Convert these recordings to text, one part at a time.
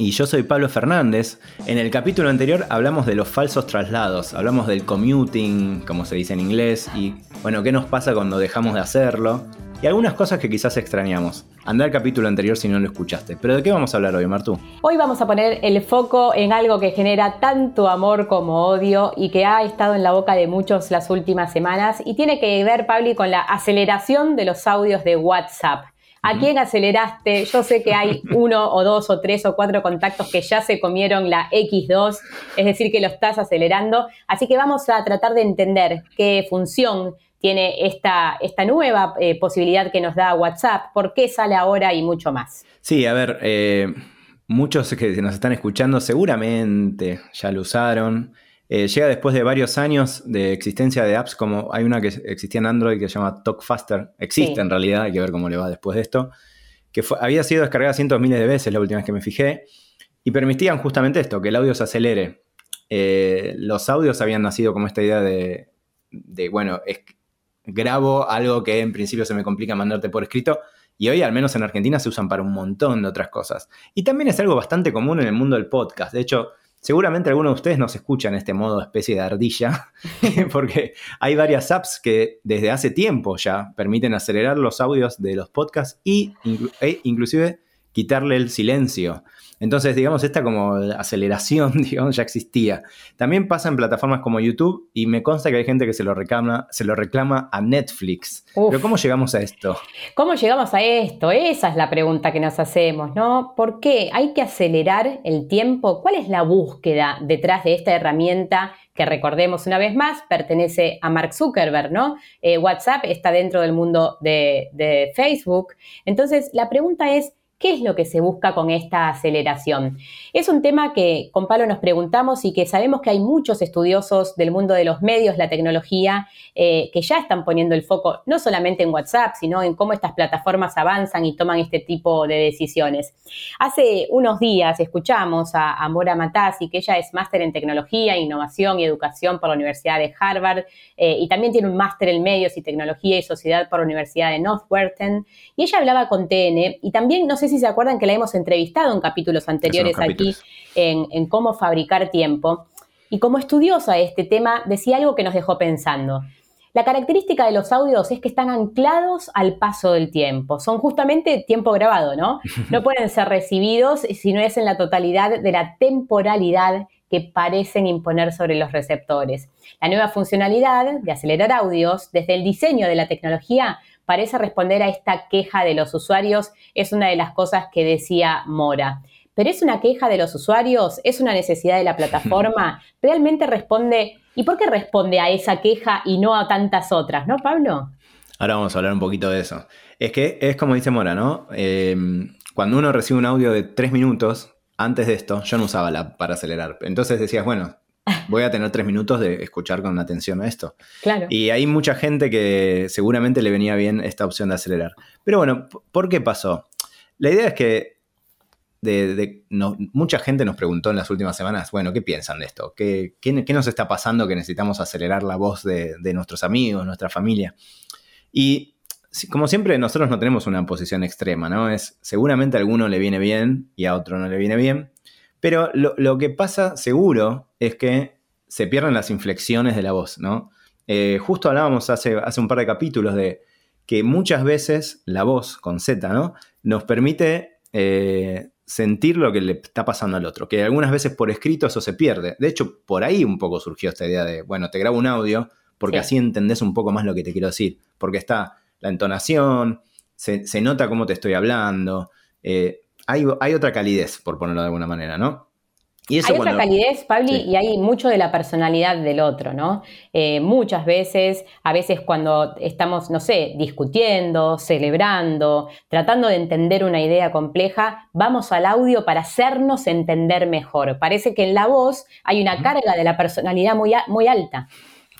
Y yo soy Pablo Fernández. En el capítulo anterior hablamos de los falsos traslados, hablamos del commuting, como se dice en inglés, y bueno, qué nos pasa cuando dejamos de hacerlo y algunas cosas que quizás extrañamos. Anda al capítulo anterior si no lo escuchaste. Pero ¿de qué vamos a hablar hoy, Martú? Hoy vamos a poner el foco en algo que genera tanto amor como odio y que ha estado en la boca de muchos las últimas semanas y tiene que ver, Pablo, con la aceleración de los audios de WhatsApp. ¿A quién aceleraste? Yo sé que hay uno o dos o tres o cuatro contactos que ya se comieron la X2, es decir, que lo estás acelerando. Así que vamos a tratar de entender qué función tiene esta, esta nueva eh, posibilidad que nos da WhatsApp, por qué sale ahora y mucho más. Sí, a ver, eh, muchos que nos están escuchando seguramente ya lo usaron. Eh, llega después de varios años de existencia de apps, como hay una que existía en Android que se llama Talk Faster, existe en realidad, hay que ver cómo le va después de esto, que había sido descargada cientos de miles de veces la última vez que me fijé, y permitían justamente esto, que el audio se acelere. los audios habían nacido como esta idea de, de bueno, es, grabo algo que en principio se me complica mandarte por escrito. Y hoy, al menos en Argentina, se usan para un montón de otras cosas. Y también es algo bastante común en el mundo del podcast. De hecho, seguramente algunos de ustedes nos escuchan en este modo especie de ardilla, porque hay varias apps que desde hace tiempo ya permiten acelerar los audios de los podcasts y, e inclusive quitarle el silencio. Entonces, digamos, esta como aceleración, digamos, ya existía. También pasa en plataformas como YouTube y me consta que hay gente que se lo reclama, se lo reclama a Netflix. Pero ¿cómo llegamos a esto? ¿Cómo llegamos a esto? Esa es la pregunta que nos hacemos, ¿no? ¿Por qué hay que acelerar el tiempo? ¿Cuál es la búsqueda detrás de esta herramienta que recordemos una vez más, pertenece a Mark Zuckerberg, ¿no? Eh, WhatsApp está dentro del mundo de, de Facebook. Entonces, la pregunta es, ¿Qué es lo que se busca con esta aceleración? Es un tema que con Palo nos preguntamos y que sabemos que hay muchos estudiosos del mundo de los medios, la tecnología, eh, que ya están poniendo el foco no solamente en WhatsApp, sino en cómo estas plataformas avanzan y toman este tipo de decisiones. Hace unos días escuchamos a, Mora Matazzi, que ella es máster en tecnología, innovación y educación por la Universidad de Harvard eh, y también tiene un máster en medios y tecnología y sociedad por la Universidad de Northwestern. Y ella hablaba con TN y también, no sé si se acuerdan que la hemos entrevistado en capítulos anteriores aquí en, cómo fabricar tiempo. Y como estudiosa de este tema, decía algo que nos dejó pensando. La característica de los audios es que están anclados al paso del tiempo. Son justamente tiempo grabado, ¿no? No pueden ser recibidos si no es en la totalidad de la temporalidad que parecen imponer sobre los receptores. La nueva funcionalidad de acelerar audios desde el diseño de la tecnología parece responder a esta queja de los usuarios, es una de las cosas que decía Mora. Pero es una queja de los usuarios, es una necesidad de la plataforma, realmente responde, ¿y por qué responde a esa queja y no a tantas otras, no, Pablo? Ahora vamos a hablar un poquito de eso. Es que es como dice Mora, ¿no? Em, cuando uno recibe un audio de tres minutos, antes de esto, yo no usaba la para acelerar. Entonces decías, bueno, voy a tener tres minutos de escuchar con atención a esto. Claro. Y hay mucha gente que seguramente le venía bien esta opción de acelerar. Pero bueno, ¿por qué pasó? La idea es que de, mucha gente nos preguntó en las últimas semanas, bueno, ¿qué piensan de esto? ¿Qué, nos está pasando que necesitamos acelerar la voz de, nuestros amigos, nuestra familia? Y como siempre, nosotros no tenemos una posición extrema, ¿no? Es seguramente a alguno le viene bien y a otro no le viene bien. Pero lo, que pasa seguro es que se pierden las inflexiones de la voz, ¿no? Eh, justo hablábamos hace, hace un par de capítulos de que muchas veces la voz con Z, ¿no? Nos permite eh, sentir lo que le está pasando al otro, que algunas veces por escrito eso se pierde. De hecho, por ahí un poco surgió esta idea de, bueno, te grabo un audio porque así entendés un poco más lo que te quiero decir, porque está la entonación, se, nota cómo te estoy hablando. Eh, hay, otra calidez, por ponerlo de alguna manera, ¿no? Hay otra calidez, Pablo, y hay mucho de la personalidad del otro, ¿no? Eh, muchas veces, a veces cuando estamos, no sé, discutiendo, celebrando, tratando de entender una idea compleja, vamos al audio para hacernos entender mejor. Parece que en la voz hay una carga de la personalidad muy, muy alta.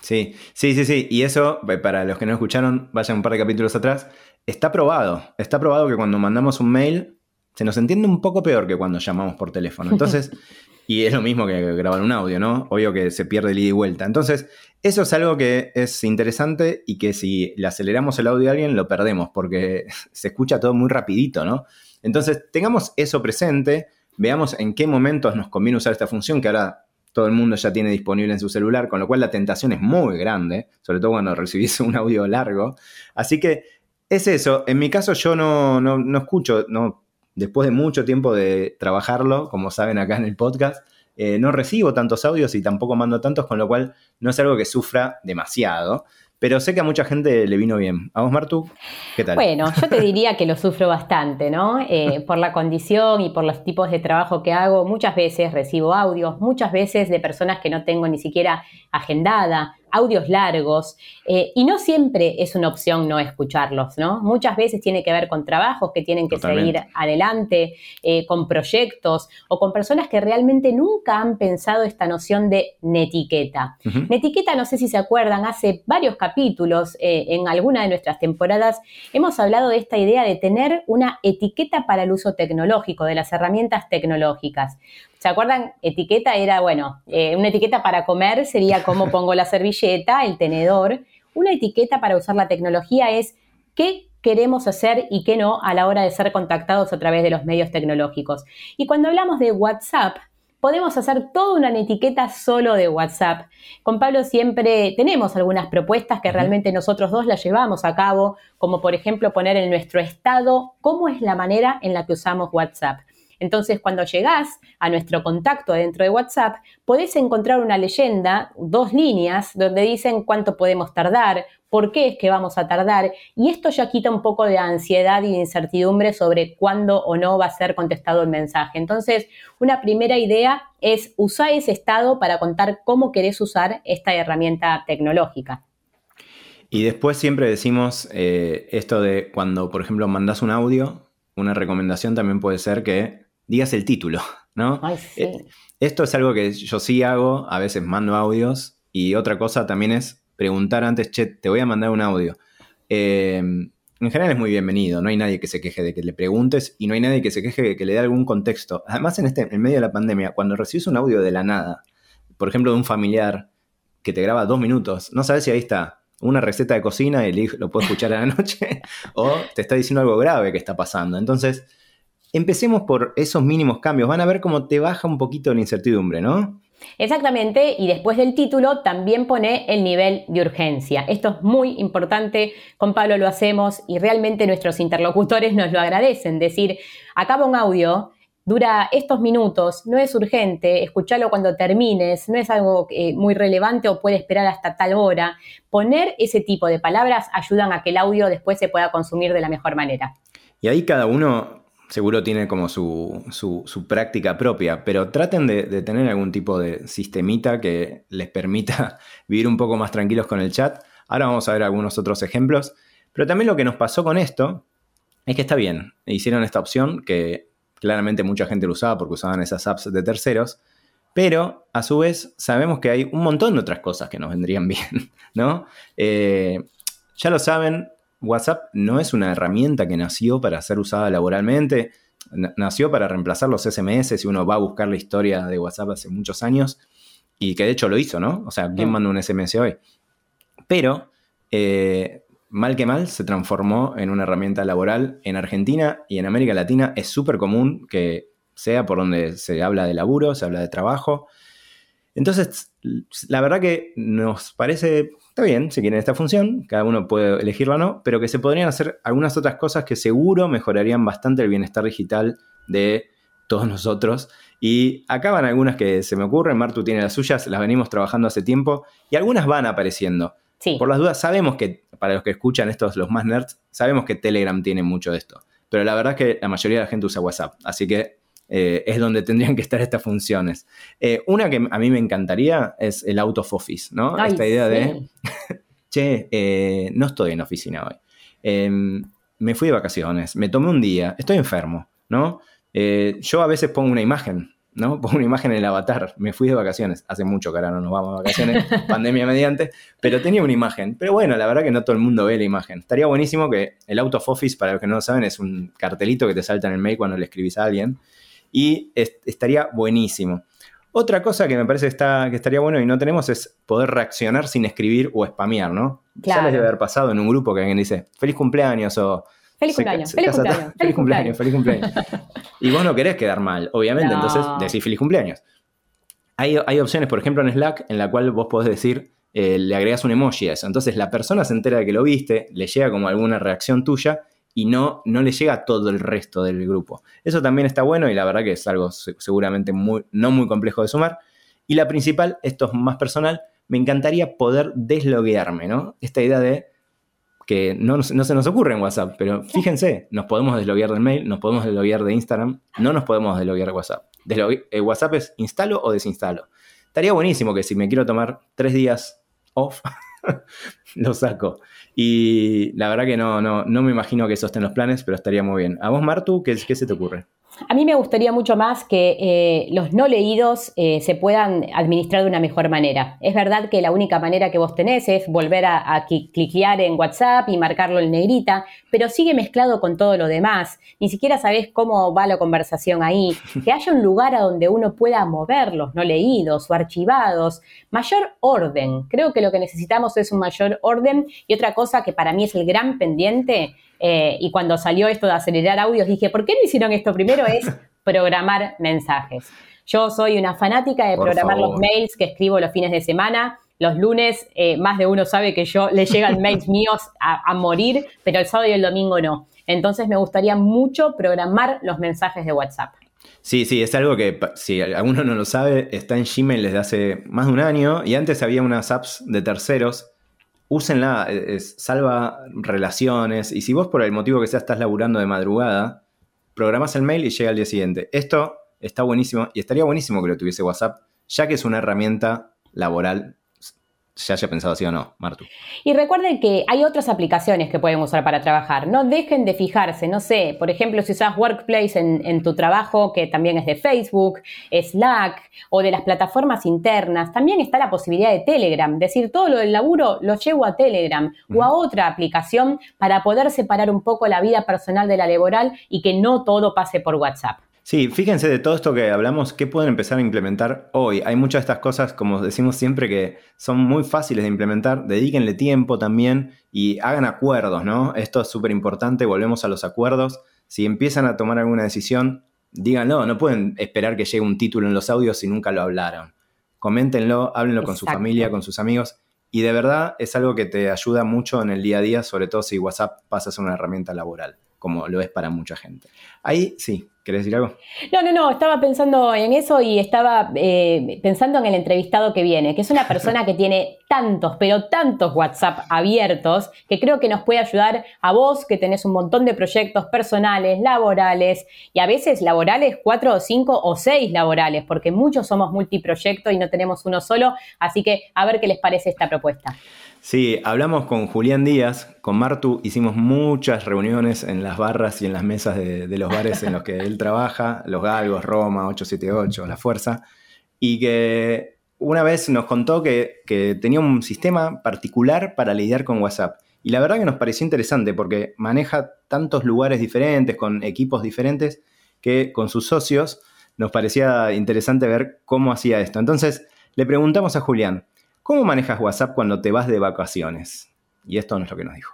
Sí, sí, sí, sí. Y eso, eh, para los que no escucharon, vayan un par de capítulos atrás, está probado. Está probado que cuando mandamos un mail se nos entiende un poco peor que cuando llamamos por teléfono. Entonces, y es lo mismo que grabar un audio, ¿no? Obvio que se pierde el ida y vuelta. Entonces, eso es algo que es interesante y que si le aceleramos el audio a alguien lo perdemos porque se escucha todo muy rapidito, ¿no? Entonces, tengamos eso presente, veamos en qué momentos nos conviene usar esta función que ahora todo el mundo ya tiene disponible en su celular, con lo cual la tentación es muy grande, sobre todo cuando recibís un audio largo. Así que es eso. En mi caso yo no, no, no escucho, no, después de mucho tiempo de trabajarlo, como saben acá en el podcast, eh, no recibo tantos audios y tampoco mando tantos, con lo cual no es algo que sufra demasiado. Pero sé que a mucha gente le vino bien. ¿A vos, Martu? ¿Qué tal? Bueno, yo te diría que lo sufro bastante, ¿no? Eh, por la condición y por los tipos de trabajo que hago, muchas veces recibo audios, muchas veces de personas que no tengo ni siquiera agendada, audios largos, eh, y no siempre es una opción no escucharlos, ¿no? Muchas veces tiene que ver con trabajos que tienen que seguir adelante, eh, con proyectos o con personas que realmente nunca han pensado esta noción de netiqueta. Netiqueta, no sé si se acuerdan, hace varios capítulos eh, en alguna de nuestras temporadas hemos hablado de esta idea de tener una etiqueta para el uso tecnológico, de las herramientas tecnológicas. ¿Se acuerdan? Etiqueta era, bueno, eh, una etiqueta para comer sería cómo pongo la servilleta, el tenedor. Una etiqueta para usar la tecnología es qué queremos hacer y qué no a la hora de ser contactados a través de los medios tecnológicos. Y cuando hablamos de WhatsApp, podemos hacer toda una etiqueta solo de WhatsApp. Con Pablo siempre tenemos algunas propuestas que realmente nosotros dos las llevamos a cabo, como por ejemplo poner en nuestro estado cómo es la manera en la que usamos WhatsApp. Entonces, cuando llegás a nuestro contacto dentro de WhatsApp, podés encontrar una leyenda, dos líneas, donde dicen cuánto podemos tardar, por qué es que vamos a tardar, y esto ya quita un poco de ansiedad y de incertidumbre sobre cuándo o no va a ser contestado el mensaje. Entonces, una primera idea es usar ese estado para contar cómo querés usar esta herramienta tecnológica. Y después siempre decimos eh, esto de cuando, por ejemplo, mandas un audio, una recomendación también puede ser que digas el título, ¿no? Eh, esto es algo que yo sí hago, a veces mando audios y otra cosa también es preguntar antes, che, te voy a mandar un audio. Em, en general es muy bienvenido, no hay nadie que se queje de que le preguntes y no hay nadie que se queje de que le dé algún contexto. Además, en, este, en medio de la pandemia, cuando recibes un audio de la nada, por ejemplo, de un familiar que te graba dos minutos, no sabes si ahí está una receta de cocina y lo puedo escuchar a la noche, o te está diciendo algo grave que está pasando. Entonces, empecemos por esos mínimos cambios. Van a ver cómo te baja un poquito la incertidumbre, ¿no? Exactamente, y después del título también pone el nivel de urgencia. Esto es muy importante, con Pablo lo hacemos y realmente nuestros interlocutores nos lo agradecen. Decir, acaba un audio, dura estos minutos, no es urgente, escúchalo cuando termines, no es algo eh, muy relevante o puede esperar hasta tal hora. Poner ese tipo de palabras ayudan a que el audio después se pueda consumir de la mejor manera. Y ahí cada uno seguro tiene como su, su, práctica propia, pero traten de, tener algún tipo de sistemita que les permita vivir un poco más tranquilos con el chat. Ahora vamos a ver algunos otros ejemplos, pero también lo que nos pasó con esto es que está bien, hicieron esta opción que claramente mucha gente lo usaba porque usaban esas apps de terceros, pero a su vez sabemos que hay un montón de otras cosas que nos vendrían bien, ¿no? Eh, ya lo saben, WhatsApp no es una herramienta que nació para ser usada laboralmente, nació para reemplazar los SMS si uno va a buscar la historia de WhatsApp hace muchos años, y que de hecho lo hizo, ¿no? O sea, ¿quién manda un SMS hoy? Pero, eh, mal que mal, se transformó en una herramienta laboral en Argentina y en América Latina. Es súper común que sea por donde se habla de laburo, se habla de trabajo. Entonces, la verdad que nos parece Está bien, si quieren esta función, cada uno puede elegirla o no, pero que se podrían hacer algunas otras cosas que seguro mejorarían bastante el bienestar digital de todos nosotros. Y acá van algunas que se me ocurren, Martu tiene las suyas, las venimos trabajando hace tiempo y algunas van apareciendo. Sí. Por las dudas, sabemos que, para los que escuchan estos, los más nerds, sabemos que Telegram tiene mucho de esto. Pero la verdad es que la mayoría de la gente usa WhatsApp. Así que eh, es donde tendrían que estar estas funciones. Eh, una que a mí me encantaría es el out of office, ¿no? Esta idea de, che, eh, no estoy en oficina hoy. Em, me fui de vacaciones, me tomé un día, estoy enfermo, ¿no? yo a veces pongo una imagen ¿no? Pongo una imagen en el avatar, me fui de vacaciones, hace mucho que ahora no nos vamos de vacaciones, pandemia mediante, pero tenía una imagen. Pero bueno, la verdad que no todo el mundo ve la imagen. Estaría buenísimo que el out of office, para los que no lo saben, es un cartelito que te salta en el mail cuando le escribís a alguien y estaría buenísimo. Otra cosa que me parece que, está, que estaría bueno y no tenemos es poder reaccionar sin escribir o spamear, ¿no? Ya les debe haber pasado en un grupo que alguien dice feliz cumpleaños o Feliz cumpleaños, feliz cumpleaños, feliz cumpleaños, feliz cumpleaños. y vos no querés quedar mal, obviamente, entonces decís feliz cumpleaños. Hay, hay, opciones, por ejemplo, en Slack, en la cual vos podés decir, eh, le agregas un emoji a eso. Entonces la persona se entera de que lo viste, le llega como alguna reacción tuya y no, no le llega a todo el resto del grupo. Eso también está bueno y la verdad que es algo seguramente muy, no muy complejo de sumar. Y la principal, esto es más personal, me encantaría poder desloguearme, ¿no? Esta idea de que no, se nos ocurre en WhatsApp, pero fíjense, nos podemos desloguear del mail, nos podemos desloguear de Instagram, no nos podemos desloguear de WhatsApp. Eh, WhatsApp es instalo o desinstalo. Estaría buenísimo que si me quiero tomar tres días off, lo saco. Y la verdad que no, no, no me imagino que eso esté en los planes, pero estaría muy bien. ¿A vos, Martu, qué, qué se te ocurre? A mí me gustaría mucho más que eh, los no leídos eh, se puedan administrar de una mejor manera. Es verdad que la única manera que vos tenés es volver a, cliquear en WhatsApp y marcarlo en negrita, pero sigue mezclado con todo lo demás. Ni siquiera sabés cómo va la conversación ahí. Que haya un lugar a donde uno pueda mover los no leídos o archivados. Mayor orden. Creo que lo que necesitamos es un mayor orden. Y otra cosa que para mí es el gran pendiente eh, y cuando salió esto de acelerar audios, dije, ¿por qué no hicieron esto primero? Es programar mensajes. Yo soy una fanática de programar los mails que escribo los fines de semana. Los lunes, eh, más de uno sabe que yo le llegan mails míos a, morir, pero el sábado y el domingo no. Entonces me gustaría mucho programar los mensajes de WhatsApp. Sí, sí, es algo que si alguno no lo sabe, está en Gmail desde hace más de un año y antes había unas apps de terceros úsenla, e, salva relaciones. Y si vos por el motivo que sea estás laburando de madrugada, programas el mail y llega al día siguiente. Esto está buenísimo y estaría buenísimo que lo tuviese WhatsApp, ya que es una herramienta laboral se haya pensado así o no, Martu. Y recuerden que hay otras aplicaciones que pueden usar para trabajar. No dejen de fijarse, no sé, por ejemplo, si usas Workplace en, tu trabajo, que también es de Facebook, Slack o de las plataformas internas, también está la posibilidad de Telegram. Decir, todo lo del laburo lo llevo a Telegram o a otra aplicación para poder separar un poco la vida personal de la laboral y que no todo pase por WhatsApp. Sí, fíjense de todo esto que hablamos, ¿qué pueden empezar a implementar hoy? Hay muchas de estas cosas, como decimos siempre, que son muy fáciles de implementar. Dedíquenle tiempo también y hagan acuerdos, ¿no? Esto es súper importante, volvemos a los acuerdos. Si empiezan a tomar alguna decisión, díganlo, no pueden esperar que llegue un título en los audios si nunca lo hablaron. Coméntenlo, háblenlo con su familia, con sus amigos. Y de verdad es algo que te ayuda mucho en el día a día, sobre todo si WhatsApp pasa a ser una herramienta laboral, como lo es para mucha gente. Ahí sí, ¿Querés decir algo? No, no, no, estaba pensando en eso y estaba eh, pensando en el entrevistado que viene, que es una persona que tiene tantos, pero tantos WhatsApp abiertos, que creo que nos puede ayudar a vos, que tenés un montón de proyectos personales, laborales, y a veces laborales, cuatro o cinco o seis laborales, porque muchos somos multiproyectos y no tenemos uno solo, así que a ver qué les parece esta propuesta. Sí, hablamos con Julián Díaz, con Martu, hicimos muchas reuniones en las barras y en las mesas de, los bares en los que él trabaja, Los Galgos, Roma, 878, La Fuerza, y que una vez nos contó que, que tenía un sistema particular para lidiar con WhatsApp. Y la verdad que nos pareció interesante porque maneja tantos lugares diferentes, con equipos diferentes, que con sus socios nos parecía interesante ver cómo hacía esto. Entonces le preguntamos a Julián, ¿Cómo manejas WhatsApp cuando te vas de vacaciones? Y esto no es lo que nos dijo.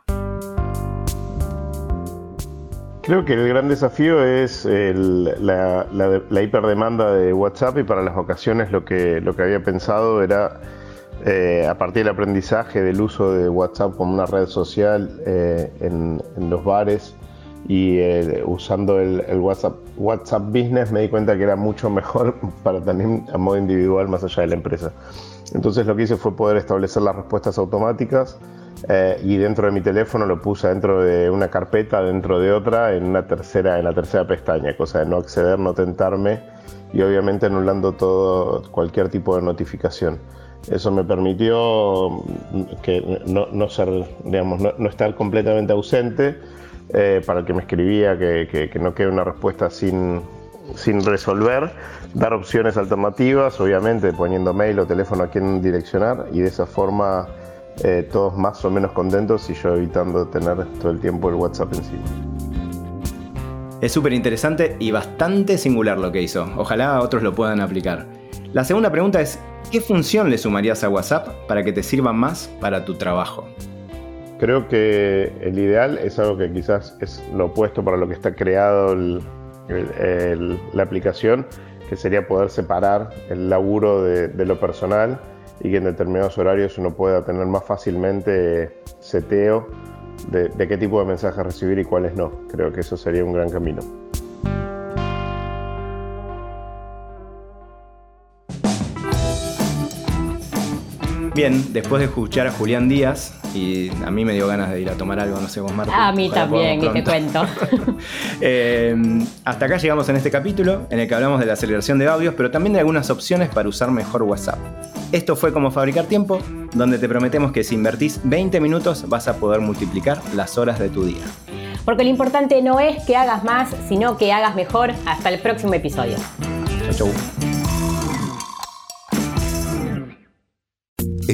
Creo que el gran desafío es la, hiperdemanda de WhatsApp y para las vacaciones lo que, lo que había pensado era, eh, a partir del aprendizaje del uso de WhatsApp como una red social eh, en, los bares, y eh, usando el, WhatsApp, WhatsApp Business me di cuenta que era mucho mejor para también a modo individual más allá de la empresa. Entonces lo que hice fue poder establecer las respuestas automáticas eh, y dentro de mi teléfono lo puse dentro de una carpeta, dentro de otra, en una tercera, en la tercera pestaña, cosa de no acceder, no tentarme y obviamente anulando todo cualquier tipo de notificación. Eso me permitió mm, que no, no, estar completamente ausente eh, para el que me escribía, que, no quede una respuesta sin, sin resolver, dar opciones alternativas, obviamente poniendo mail o teléfono a quien direccionar y de esa forma eh, todos más o menos contentos y yo evitando tener todo el tiempo el WhatsApp encima. Es súper interesante y bastante singular lo que hizo. Ojalá otros lo puedan aplicar. La segunda pregunta es, ¿qué función le sumarías a WhatsApp para que te sirva más para tu trabajo? Creo que el ideal es algo que quizás es lo opuesto para lo que está creado la aplicación, que sería poder separar el laburo de lo personal y que en determinados horarios uno pueda tener más fácilmente seteo de, qué tipo de mensajes recibir y cuáles no. Creo que eso sería un gran camino. Bien, después de escuchar a Julián Díaz, y a mí me dio ganas de ir a tomar algo, no sé vos, Marta. A mí también, y te cuento. Eh, hasta acá llegamos en este capítulo, en el que hablamos de la aceleración de audios, pero también de algunas opciones para usar mejor WhatsApp. Esto fue como fabricar tiempo, donde te prometemos que si invertís 20 minutos vas a poder multiplicar las horas de tu día. Porque lo importante no es que hagas más, sino que hagas mejor. Hasta el próximo episodio. Chau, chau.